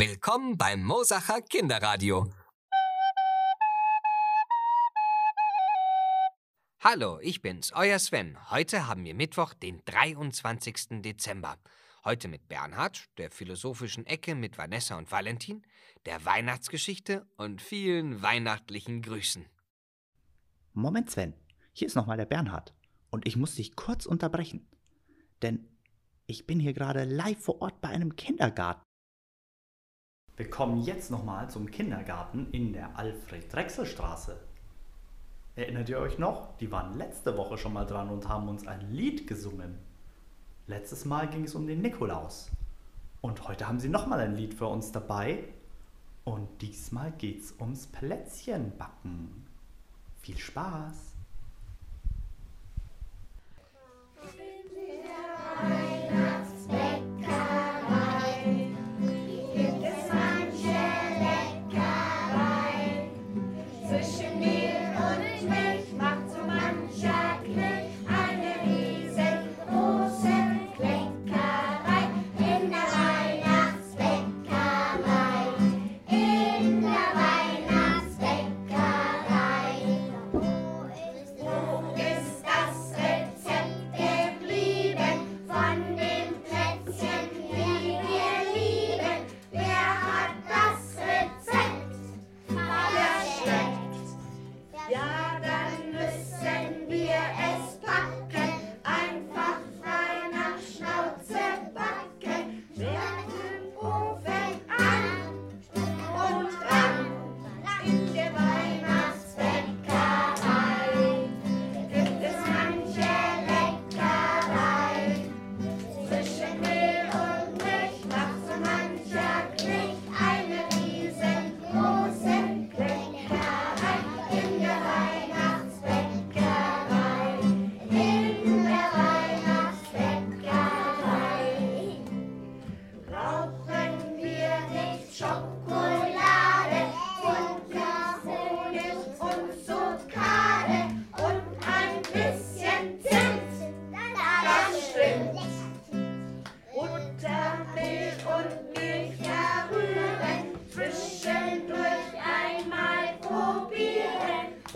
Willkommen beim Mosacher Kinderradio. Hallo, ich bin's, euer Sven. Heute haben wir Mittwoch, den 23. Dezember. Heute mit Bernhard, der philosophischen Ecke mit Vanessa und Valentin, der Weihnachtsgeschichte und vielen weihnachtlichen Grüßen. Moment, Sven. Hier ist nochmal der Bernhard. Und ich muss dich kurz unterbrechen. Denn ich bin hier gerade live vor Ort bei einem Kindergarten. Wir kommen jetzt nochmal zum Kindergarten in der Alfred-Drechsel-Straße. Erinnert ihr euch noch? Die waren letzte Woche schon mal dran und haben uns ein Lied gesungen. Letztes Mal ging es um den Nikolaus. Und heute haben sie nochmal ein Lied für uns dabei. Und diesmal geht's ums Plätzchenbacken. Viel Spaß!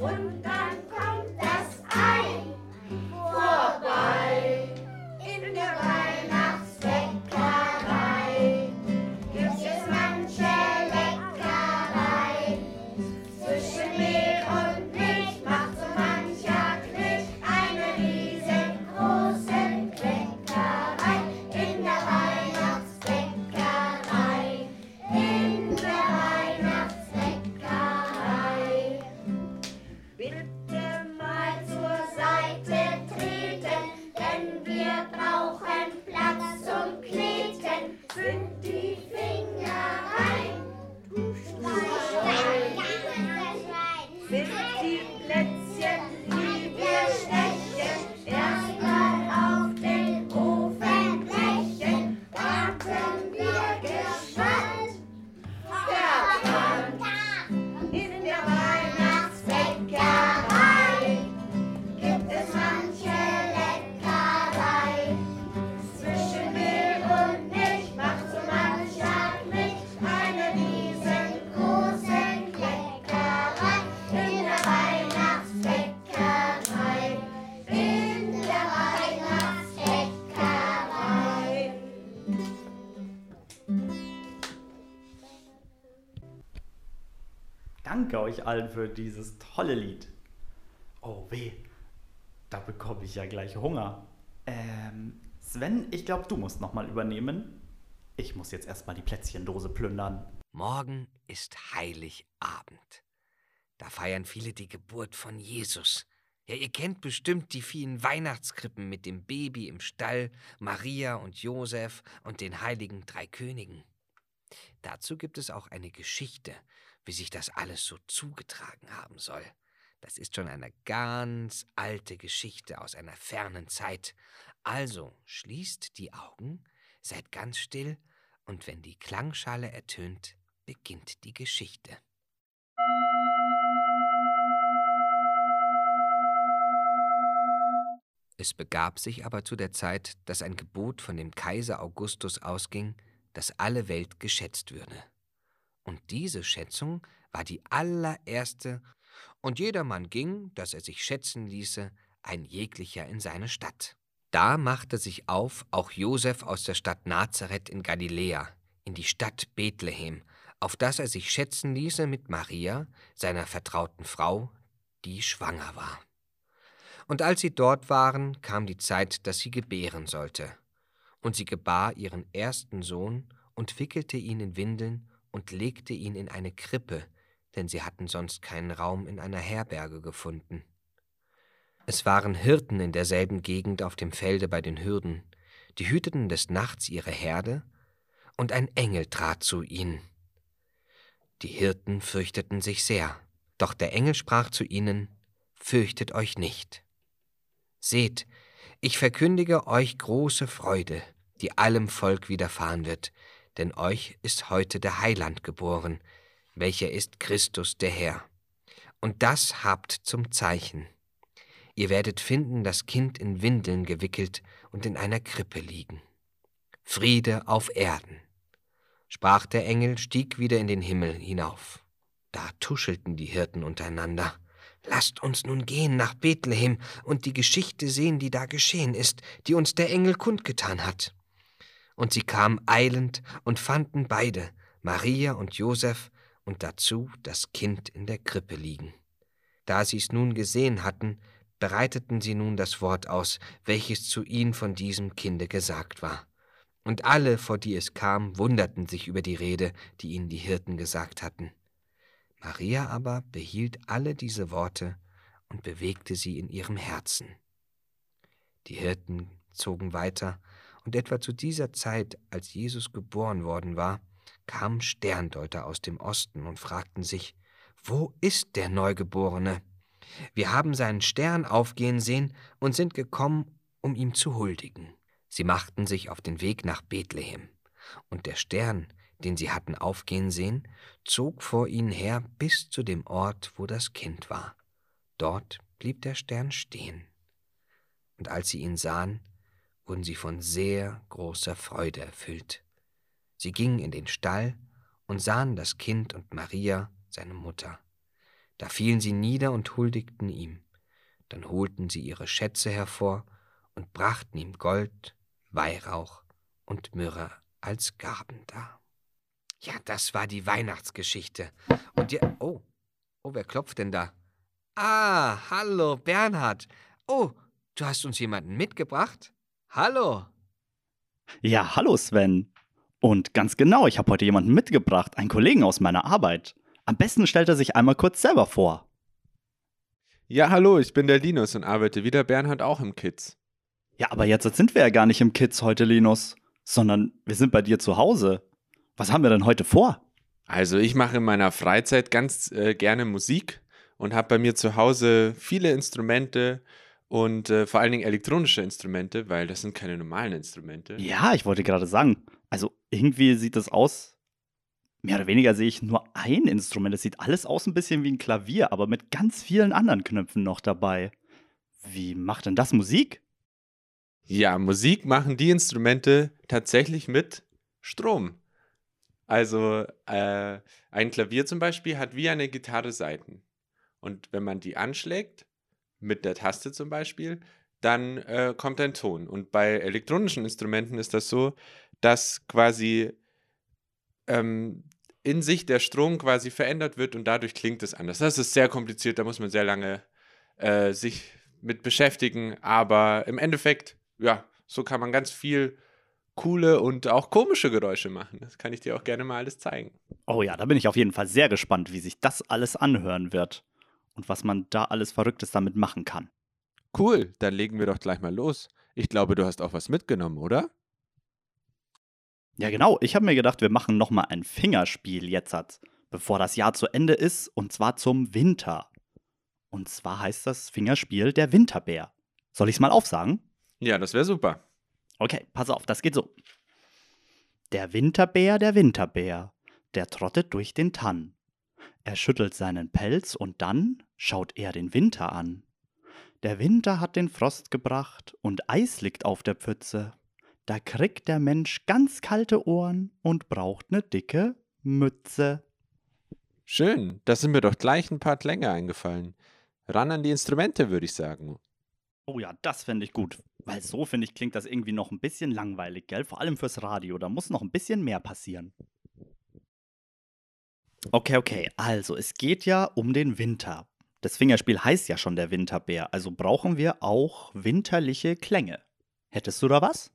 Danke euch allen für dieses tolle Lied. Oh weh, da bekomme ich ja gleich Hunger. Ähm, Sven, ich glaube, du musst nochmal übernehmen. Ich muss jetzt erstmal die Plätzchendose plündern. Morgen ist Heiligabend. Da feiern viele die Geburt von Jesus. Ja, ihr kennt bestimmt die vielen Weihnachtskrippen mit dem Baby im Stall, Maria und Josef und den heiligen drei Königen. Dazu gibt es auch eine Geschichte, wie sich das alles so zugetragen haben soll. Das ist schon eine ganz alte Geschichte aus einer fernen Zeit. Also schließt die Augen, seid ganz still, und wenn die Klangschale ertönt, beginnt die Geschichte. Es begab sich aber zu der Zeit, dass ein Gebot von dem Kaiser Augustus ausging, dass alle Welt geschätzt würde. Und diese Schätzung war die allererste, und jedermann ging, dass er sich schätzen ließe, ein jeglicher in seine Stadt. Da machte sich auf auch Josef aus der Stadt Nazareth in Galiläa, in die Stadt Bethlehem, auf dass er sich schätzen ließe mit Maria, seiner vertrauten Frau, die schwanger war. Und als sie dort waren, kam die Zeit, dass sie gebären sollte. Und sie gebar ihren ersten Sohn und wickelte ihn in Windeln und legte ihn in eine Krippe, denn sie hatten sonst keinen Raum in einer Herberge gefunden. Es waren Hirten in derselben Gegend auf dem Felde bei den Hürden, die hüteten des Nachts ihre Herde, und ein Engel trat zu ihnen. Die Hirten fürchteten sich sehr, doch der Engel sprach zu ihnen, Fürchtet euch nicht. Seht, ich verkündige euch große Freude, die allem Volk widerfahren wird, denn euch ist heute der Heiland geboren, welcher ist Christus der Herr. Und das habt zum Zeichen. Ihr werdet finden das Kind in Windeln gewickelt und in einer Krippe liegen. Friede auf Erden. Sprach der Engel, stieg wieder in den Himmel hinauf. Da tuschelten die Hirten untereinander. Lasst uns nun gehen nach Bethlehem und die Geschichte sehen, die da geschehen ist, die uns der Engel kundgetan hat. Und sie kamen eilend und fanden beide, Maria und Josef, und dazu das Kind in der Krippe liegen. Da sie's nun gesehen hatten, bereiteten sie nun das Wort aus, welches zu ihnen von diesem Kinde gesagt war. Und alle, vor die es kam, wunderten sich über die Rede, die ihnen die Hirten gesagt hatten. Maria aber behielt alle diese Worte und bewegte sie in ihrem Herzen. Die Hirten zogen weiter, und etwa zu dieser Zeit, als Jesus geboren worden war, kamen Sterndeuter aus dem Osten und fragten sich, wo ist der Neugeborene? Wir haben seinen Stern aufgehen sehen und sind gekommen, um ihm zu huldigen. Sie machten sich auf den Weg nach Bethlehem, und der Stern, den sie hatten aufgehen sehen, zog vor ihnen her bis zu dem Ort, wo das Kind war. Dort blieb der Stern stehen. Und als sie ihn sahen, wurden sie von sehr großer Freude erfüllt. Sie gingen in den Stall und sahen das Kind und Maria, seine Mutter. Da fielen sie nieder und huldigten ihm. Dann holten sie ihre Schätze hervor und brachten ihm Gold, Weihrauch und Myrrhe als Gaben dar. Ja, das war die Weihnachtsgeschichte. Und ja, oh, oh, wer klopft denn da? Ah, hallo, Bernhard. Oh, du hast uns jemanden mitgebracht? Hallo. Ja, hallo Sven. Und ganz genau, ich habe heute jemanden mitgebracht, einen Kollegen aus meiner Arbeit. Am besten stellt er sich einmal kurz selber vor. Ja, hallo, ich bin der Linus und arbeite wie der Bernhard auch im Kids. Ja, aber jetzt sind wir ja gar nicht im Kids heute, Linus, sondern wir sind bei dir zu Hause. Was haben wir denn heute vor? Also, ich mache in meiner Freizeit ganz äh, gerne Musik und habe bei mir zu Hause viele Instrumente und äh, vor allen Dingen elektronische Instrumente, weil das sind keine normalen Instrumente. Ja, ich wollte gerade sagen, also irgendwie sieht das aus, mehr oder weniger sehe ich nur ein Instrument. Es sieht alles aus ein bisschen wie ein Klavier, aber mit ganz vielen anderen Knöpfen noch dabei. Wie macht denn das Musik? Ja, Musik machen die Instrumente tatsächlich mit Strom. Also äh, ein Klavier zum Beispiel hat wie eine Gitarre Saiten. Und wenn man die anschlägt, mit der Taste zum Beispiel, dann äh, kommt ein Ton. Und bei elektronischen Instrumenten ist das so, dass quasi ähm, in sich der Strom quasi verändert wird und dadurch klingt es anders. Das ist sehr kompliziert, da muss man sehr lange äh, sich mit beschäftigen, aber im Endeffekt, ja, so kann man ganz viel coole und auch komische Geräusche machen. Das kann ich dir auch gerne mal alles zeigen. Oh ja, da bin ich auf jeden Fall sehr gespannt, wie sich das alles anhören wird und was man da alles Verrücktes damit machen kann. Cool, dann legen wir doch gleich mal los. Ich glaube, du hast auch was mitgenommen, oder? Ja, genau. Ich habe mir gedacht, wir machen nochmal ein Fingerspiel jetzt, bevor das Jahr zu Ende ist, und zwar zum Winter. Und zwar heißt das Fingerspiel der Winterbär. Soll ich es mal aufsagen? Ja, das wäre super. Okay, pass auf, das geht so. Der Winterbär, der Winterbär, der trottet durch den Tann. Er schüttelt seinen Pelz und dann schaut er den Winter an. Der Winter hat den Frost gebracht und Eis liegt auf der Pfütze. Da kriegt der Mensch ganz kalte Ohren und braucht ne dicke Mütze. Schön, da sind mir doch gleich ein paar Klänge eingefallen. Ran an die Instrumente, würde ich sagen. Oh ja, das fände ich gut. Weil so, finde ich, klingt das irgendwie noch ein bisschen langweilig, gell? Vor allem fürs Radio. Da muss noch ein bisschen mehr passieren. Okay, okay. Also, es geht ja um den Winter. Das Fingerspiel heißt ja schon der Winterbär. Also brauchen wir auch winterliche Klänge. Hättest du da was?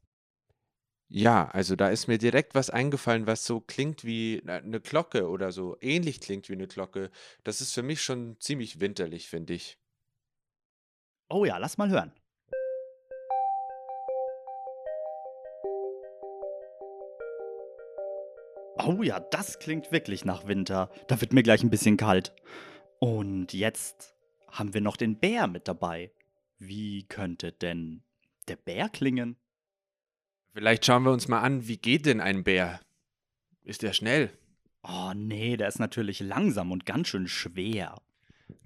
Ja, also da ist mir direkt was eingefallen, was so klingt wie eine Glocke oder so ähnlich klingt wie eine Glocke. Das ist für mich schon ziemlich winterlich, finde ich. Oh ja, lass mal hören. Oh ja, das klingt wirklich nach Winter. Da wird mir gleich ein bisschen kalt. Und jetzt haben wir noch den Bär mit dabei. Wie könnte denn der Bär klingen? Vielleicht schauen wir uns mal an, wie geht denn ein Bär? Ist er schnell? Oh nee, der ist natürlich langsam und ganz schön schwer.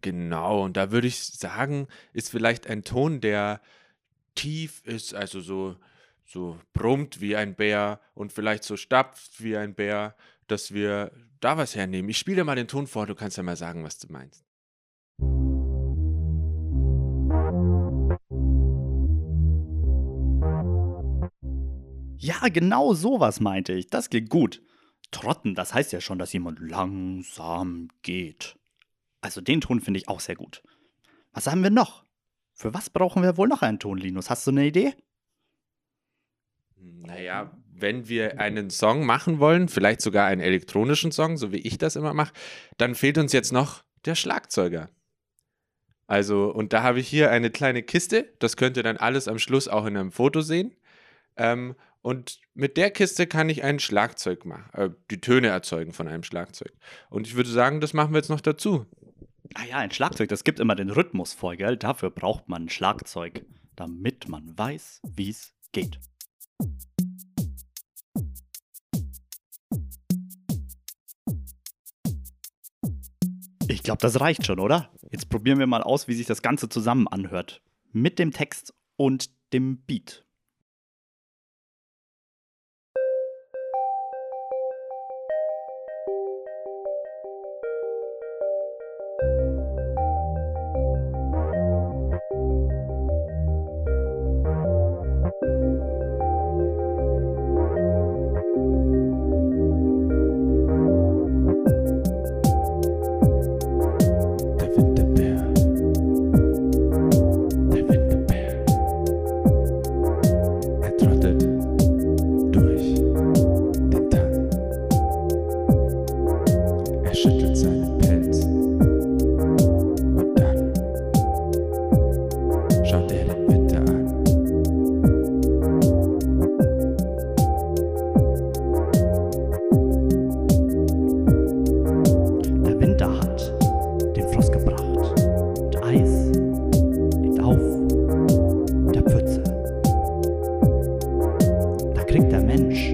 Genau, und da würde ich sagen, ist vielleicht ein Ton, der tief ist, also so, so brummt wie ein Bär und vielleicht so stapft wie ein Bär, dass wir da was hernehmen. Ich spiele mal den Ton vor, du kannst ja mal sagen, was du meinst. Ja, genau sowas meinte ich. Das klingt gut. Trotten, das heißt ja schon, dass jemand langsam geht. Also den Ton finde ich auch sehr gut. Was haben wir noch? Für was brauchen wir wohl noch einen Ton, Linus? Hast du eine Idee? Naja, wenn wir einen Song machen wollen, vielleicht sogar einen elektronischen Song, so wie ich das immer mache, dann fehlt uns jetzt noch der Schlagzeuger. Also, und da habe ich hier eine kleine Kiste, das könnt ihr dann alles am Schluss auch in einem Foto sehen. Ähm, und mit der Kiste kann ich ein Schlagzeug machen, äh, die Töne erzeugen von einem Schlagzeug. Und ich würde sagen, das machen wir jetzt noch dazu. Ah ja, ein Schlagzeug, das gibt immer den Rhythmus vor, gell? Dafür braucht man ein Schlagzeug, damit man weiß, wie es geht. Ich glaube, das reicht schon, oder? Jetzt probieren wir mal aus, wie sich das Ganze zusammen anhört. Mit dem Text und dem Beat. Okay,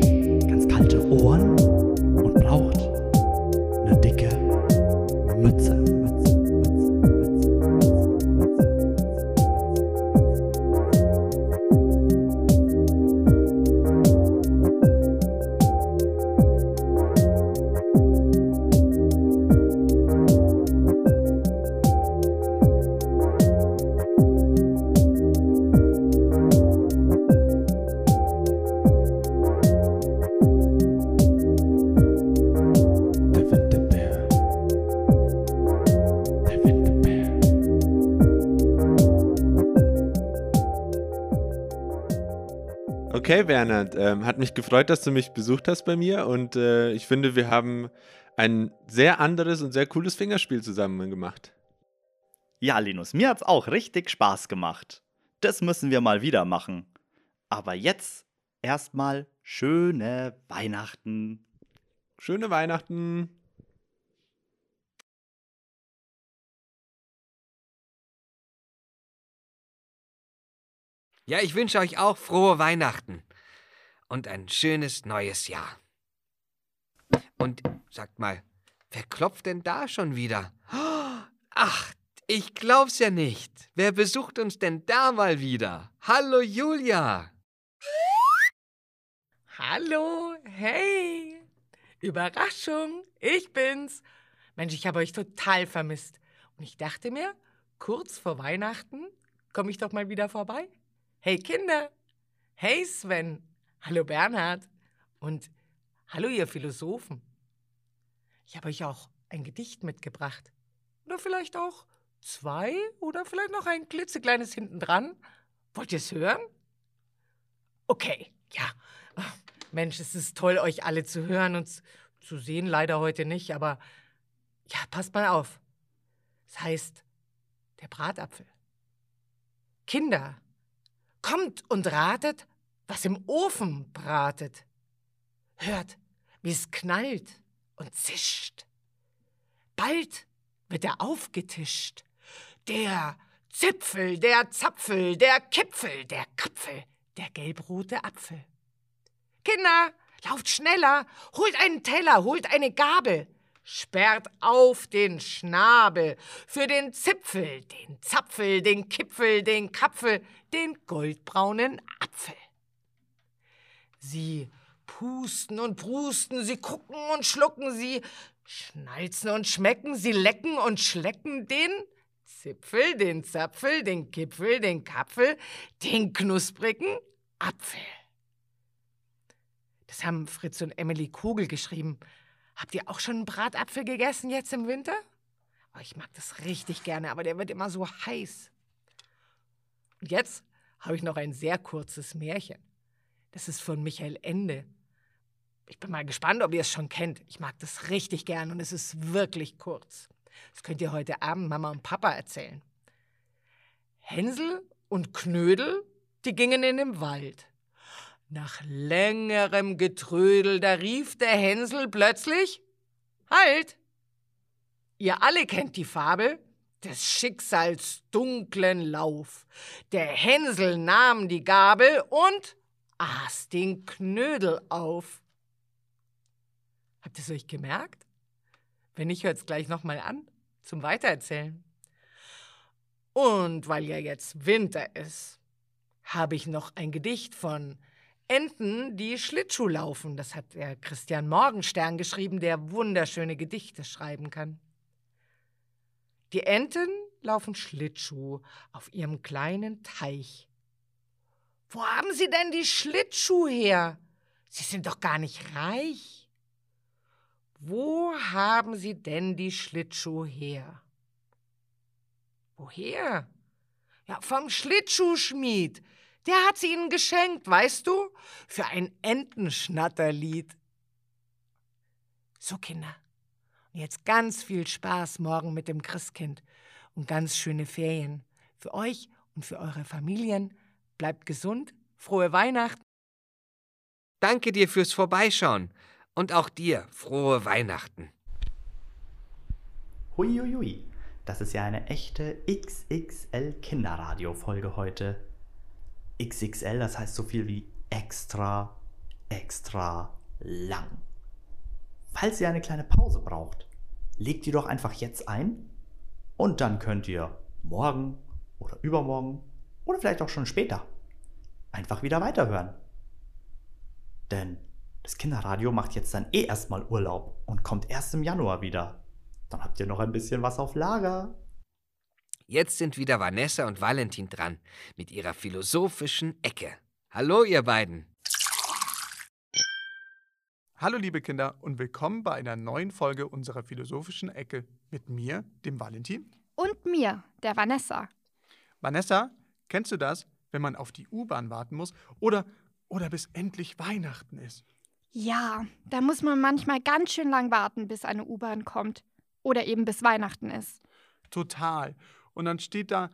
ähm, hat mich gefreut, dass du mich besucht hast bei mir und äh, ich finde, wir haben ein sehr anderes und sehr cooles Fingerspiel zusammen gemacht. Ja, Linus, mir hat's auch richtig Spaß gemacht. Das müssen wir mal wieder machen. Aber jetzt erstmal schöne Weihnachten. Schöne Weihnachten. Ja, ich wünsche euch auch frohe Weihnachten und ein schönes neues Jahr. Und sagt mal, wer klopft denn da schon wieder? Ach, ich glaub's ja nicht. Wer besucht uns denn da mal wieder? Hallo Julia. Hallo, hey. Überraschung, ich bin's. Mensch, ich habe euch total vermisst. Und ich dachte mir, kurz vor Weihnachten komme ich doch mal wieder vorbei. Hey Kinder! Hey Sven! Hallo Bernhard! Und hallo ihr Philosophen! Ich habe euch auch ein Gedicht mitgebracht. Oder vielleicht auch zwei oder vielleicht noch ein klitzekleines hinten dran. Wollt ihr es hören? Okay, ja. Mensch, es ist toll, euch alle zu hören und zu sehen, leider heute nicht, aber ja, passt mal auf. Es heißt der Bratapfel. Kinder, kommt und ratet, was im Ofen bratet. Hört, wie es knallt und zischt. Bald wird er aufgetischt. Der Zipfel, der Zapfel, der Kipfel, der Kapfel, der gelbrote Apfel. Kinder, lauft schneller, holt einen Teller, holt eine Gabel, sperrt auf den Schnabel für den Zipfel, den Zapfel, den Kipfel, den Kapfel, den goldbraunen Apfel. Sie pusten und prusten, sie gucken und schlucken, sie schnalzen und schmecken, sie lecken und schlecken den Zipfel, den Zapfel, den Kipfel, den Kapfel, den knusprigen Apfel. Das haben Fritz und Emily Kugel geschrieben. Habt ihr auch schon einen Bratapfel gegessen jetzt im Winter? Oh, ich mag das richtig gerne, aber der wird immer so heiß. Und jetzt habe ich noch ein sehr kurzes Märchen. Das ist von Michael Ende. Ich bin mal gespannt, ob ihr es schon kennt. Ich mag das richtig gern und es ist wirklich kurz. Das könnt ihr heute Abend Mama und Papa erzählen. Hänsel und Knödel, die gingen in den Wald. Nach längerem Getrödel, da rief der Hänsel plötzlich: Halt! Ihr alle kennt die Fabel des Schicksals dunklen Lauf. Der Hänsel nahm die Gabel und aß den Knödel auf. Habt ihr es euch gemerkt? Wenn nicht, hört es gleich nochmal an zum Weitererzählen. Und weil ja jetzt Winter ist, habe ich noch ein Gedicht von Enten, die Schlittschuh laufen. Das hat der Christian Morgenstern geschrieben, der wunderschöne Gedichte schreiben kann. Die Enten laufen Schlittschuh auf ihrem kleinen Teich. Wo haben Sie denn die Schlittschuh her? Sie sind doch gar nicht reich. Wo haben Sie denn die Schlittschuh her? Woher? Ja, vom Schlittschuhschmied. Der hat sie Ihnen geschenkt, weißt du? Für ein Entenschnatterlied. So, Kinder. Und jetzt ganz viel Spaß morgen mit dem Christkind und ganz schöne Ferien. Für euch und für eure Familien. Bleibt gesund. Frohe Weihnachten. Danke dir fürs Vorbeischauen. Und auch dir frohe Weihnachten. Huiuiui, das ist ja eine echte XXL Kinderradio-Folge heute. XXL, das heißt so viel wie extra, extra lang. Falls ihr eine kleine Pause braucht, legt die doch einfach jetzt ein und dann könnt ihr morgen oder übermorgen oder vielleicht auch schon später einfach wieder weiterhören. Denn das Kinderradio macht jetzt dann eh erstmal Urlaub und kommt erst im Januar wieder. Dann habt ihr noch ein bisschen was auf Lager. Jetzt sind wieder Vanessa und Valentin dran mit ihrer philosophischen Ecke. Hallo, ihr beiden. Hallo, liebe Kinder, und willkommen bei einer neuen Folge unserer philosophischen Ecke mit mir, dem Valentin. Und mir, der Vanessa. Vanessa, kennst du das, wenn man auf die U-Bahn warten muss oder, oder bis endlich Weihnachten ist? Ja, da muss man manchmal ganz schön lang warten, bis eine U-Bahn kommt. Oder eben bis Weihnachten ist. Total. Und dann steht da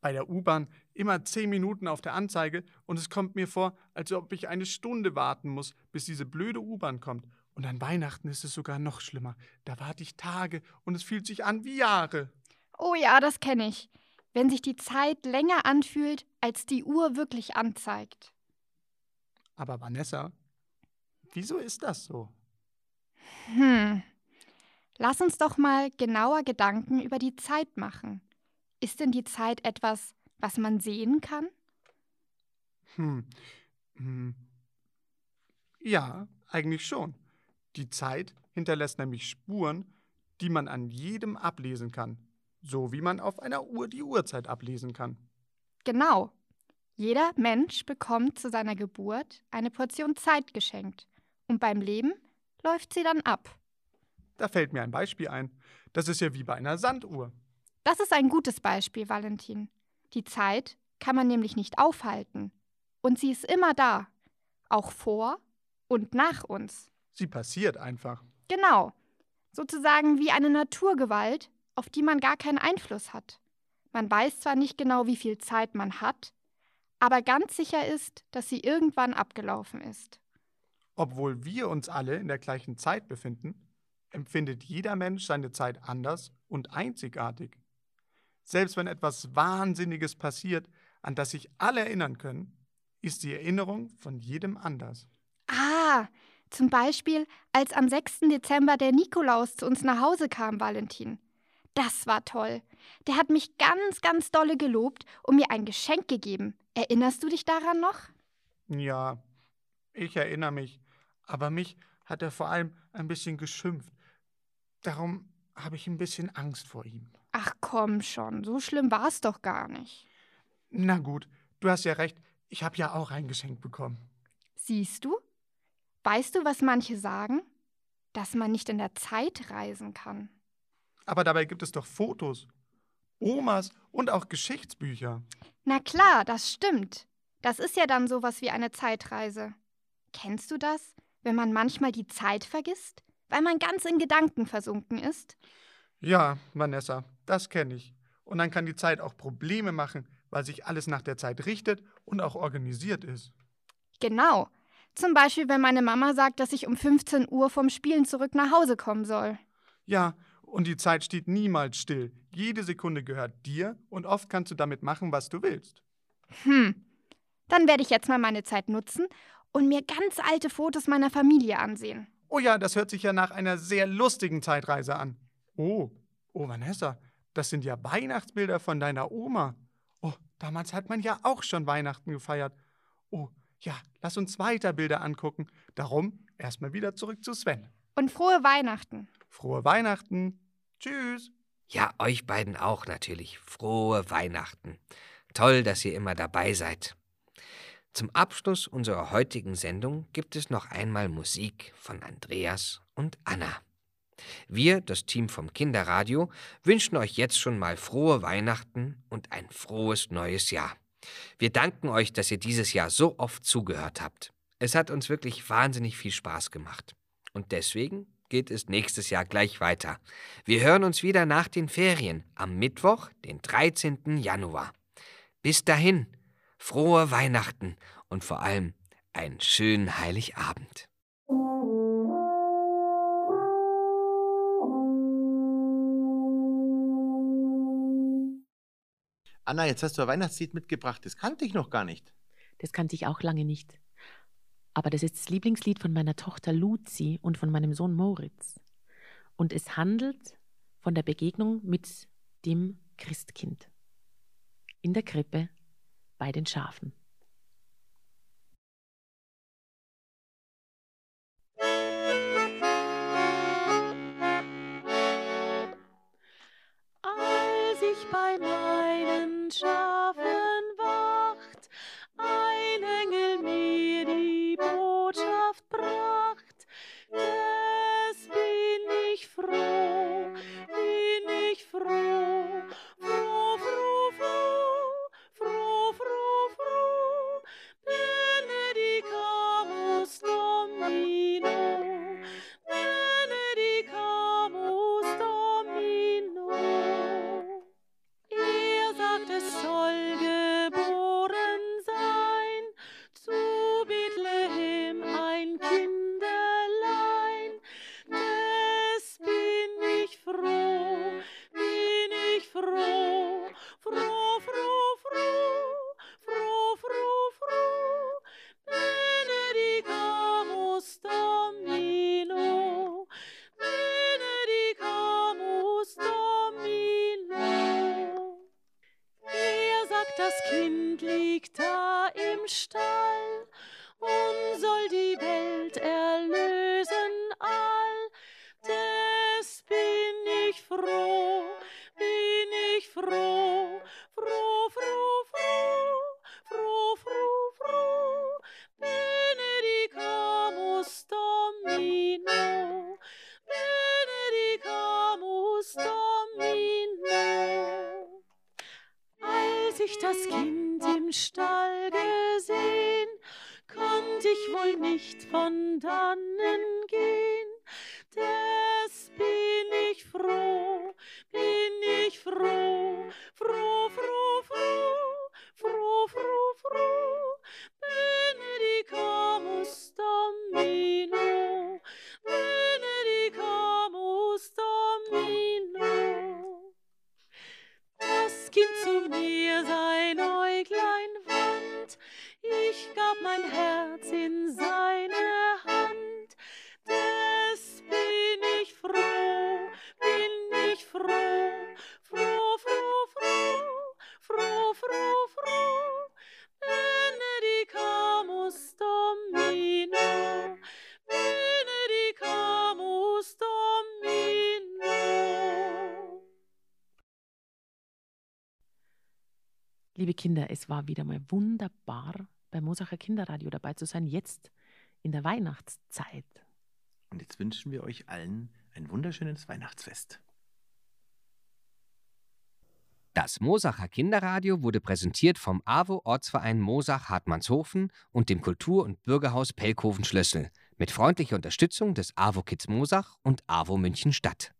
bei der U-Bahn immer zehn Minuten auf der Anzeige und es kommt mir vor, als ob ich eine Stunde warten muss, bis diese blöde U-Bahn kommt. Und an Weihnachten ist es sogar noch schlimmer. Da warte ich Tage und es fühlt sich an wie Jahre. Oh ja, das kenne ich. Wenn sich die Zeit länger anfühlt, als die Uhr wirklich anzeigt. Aber Vanessa, Wieso ist das so? Hm. Lass uns doch mal genauer Gedanken über die Zeit machen. Ist denn die Zeit etwas, was man sehen kann? Hm. hm. Ja, eigentlich schon. Die Zeit hinterlässt nämlich Spuren, die man an jedem ablesen kann, so wie man auf einer Uhr die Uhrzeit ablesen kann. Genau. Jeder Mensch bekommt zu seiner Geburt eine Portion Zeit geschenkt und beim Leben läuft sie dann ab. Da fällt mir ein Beispiel ein. Das ist ja wie bei einer Sanduhr. Das ist ein gutes Beispiel, Valentin. Die Zeit kann man nämlich nicht aufhalten. Und sie ist immer da. Auch vor und nach uns. Sie passiert einfach. Genau. Sozusagen wie eine Naturgewalt, auf die man gar keinen Einfluss hat. Man weiß zwar nicht genau, wie viel Zeit man hat, aber ganz sicher ist, dass sie irgendwann abgelaufen ist. Obwohl wir uns alle in der gleichen Zeit befinden, empfindet jeder Mensch seine Zeit anders und einzigartig. Selbst wenn etwas Wahnsinniges passiert, an das sich alle erinnern können, ist die Erinnerung von jedem anders. Ah, zum Beispiel, als am 6. Dezember der Nikolaus zu uns nach Hause kam, Valentin. Das war toll. Der hat mich ganz, ganz dolle gelobt und mir ein Geschenk gegeben. Erinnerst du dich daran noch? Ja, ich erinnere mich. Aber mich hat er vor allem ein bisschen geschimpft. Darum habe ich ein bisschen Angst vor ihm. Ach komm schon, so schlimm war es doch gar nicht. Na gut, du hast ja recht. Ich habe ja auch ein Geschenk bekommen. Siehst du? Weißt du, was manche sagen? Dass man nicht in der Zeit reisen kann. Aber dabei gibt es doch Fotos, Omas und auch Geschichtsbücher. Na klar, das stimmt. Das ist ja dann sowas wie eine Zeitreise. Kennst du das, wenn man manchmal die Zeit vergisst, weil man ganz in Gedanken versunken ist? Ja, Vanessa, das kenne ich. Und dann kann die Zeit auch Probleme machen, weil sich alles nach der Zeit richtet und auch organisiert ist. Genau. Zum Beispiel, wenn meine Mama sagt, dass ich um 15 Uhr vom Spielen zurück nach Hause kommen soll. Ja, und die Zeit steht niemals still. Jede Sekunde gehört dir und oft kannst du damit machen, was du willst. Hm. Dann werde ich jetzt mal meine Zeit nutzen und mir ganz alte Fotos meiner Familie ansehen. Oh ja, das hört sich ja nach einer sehr lustigen Zeitreise an. Oh, oh Vanessa, das sind ja Weihnachtsbilder von deiner Oma. Oh, damals hat man ja auch schon Weihnachten gefeiert. Oh, ja, lass uns weiter Bilder angucken. Darum erstmal wieder zurück zu Sven. Und frohe Weihnachten. Frohe Weihnachten. Tschüss. Ja, euch beiden auch natürlich. Frohe Weihnachten. Toll, dass ihr immer dabei seid. Zum Abschluss unserer heutigen Sendung gibt es noch einmal Musik von Andreas und Anna. Wir, das Team vom Kinderradio, wünschen euch jetzt schon mal frohe Weihnachten und ein frohes neues Jahr. Wir danken euch, dass ihr dieses Jahr so oft zugehört habt. Es hat uns wirklich wahnsinnig viel Spaß gemacht. Und deswegen geht es nächstes Jahr gleich weiter. Wir hören uns wieder nach den Ferien am Mittwoch, den 13. Januar. Bis dahin, frohe Weihnachten und vor allem einen schönen Heiligabend. Anna, jetzt hast du ein Weihnachtslied mitgebracht. Das kannte ich noch gar nicht. Das kannte ich auch lange nicht. Aber das ist das Lieblingslied von meiner Tochter Luzi und von meinem Sohn Moritz. Und es handelt von der Begegnung mit dem Christkind in der Krippe bei den Schafen. Als ich bei meinen Schafen bin das Kind im Stall gesehen, konnt ich wohl nicht von dannen gehen. Liebe Kinder, es war wieder mal wunderbar, beim Mosacher Kinderradio dabei zu sein, jetzt in der Weihnachtszeit. Und jetzt wünschen wir euch allen ein wunderschönes Weihnachtsfest. Das Mosacher Kinderradio wurde präsentiert vom AWO Ortsverein Mosach Hartmannshofen und dem Kultur- und Bürgerhaus Pellkoven Schlössel mit freundlicher Unterstützung des AWO Kids Mosach und AWO München Stadt.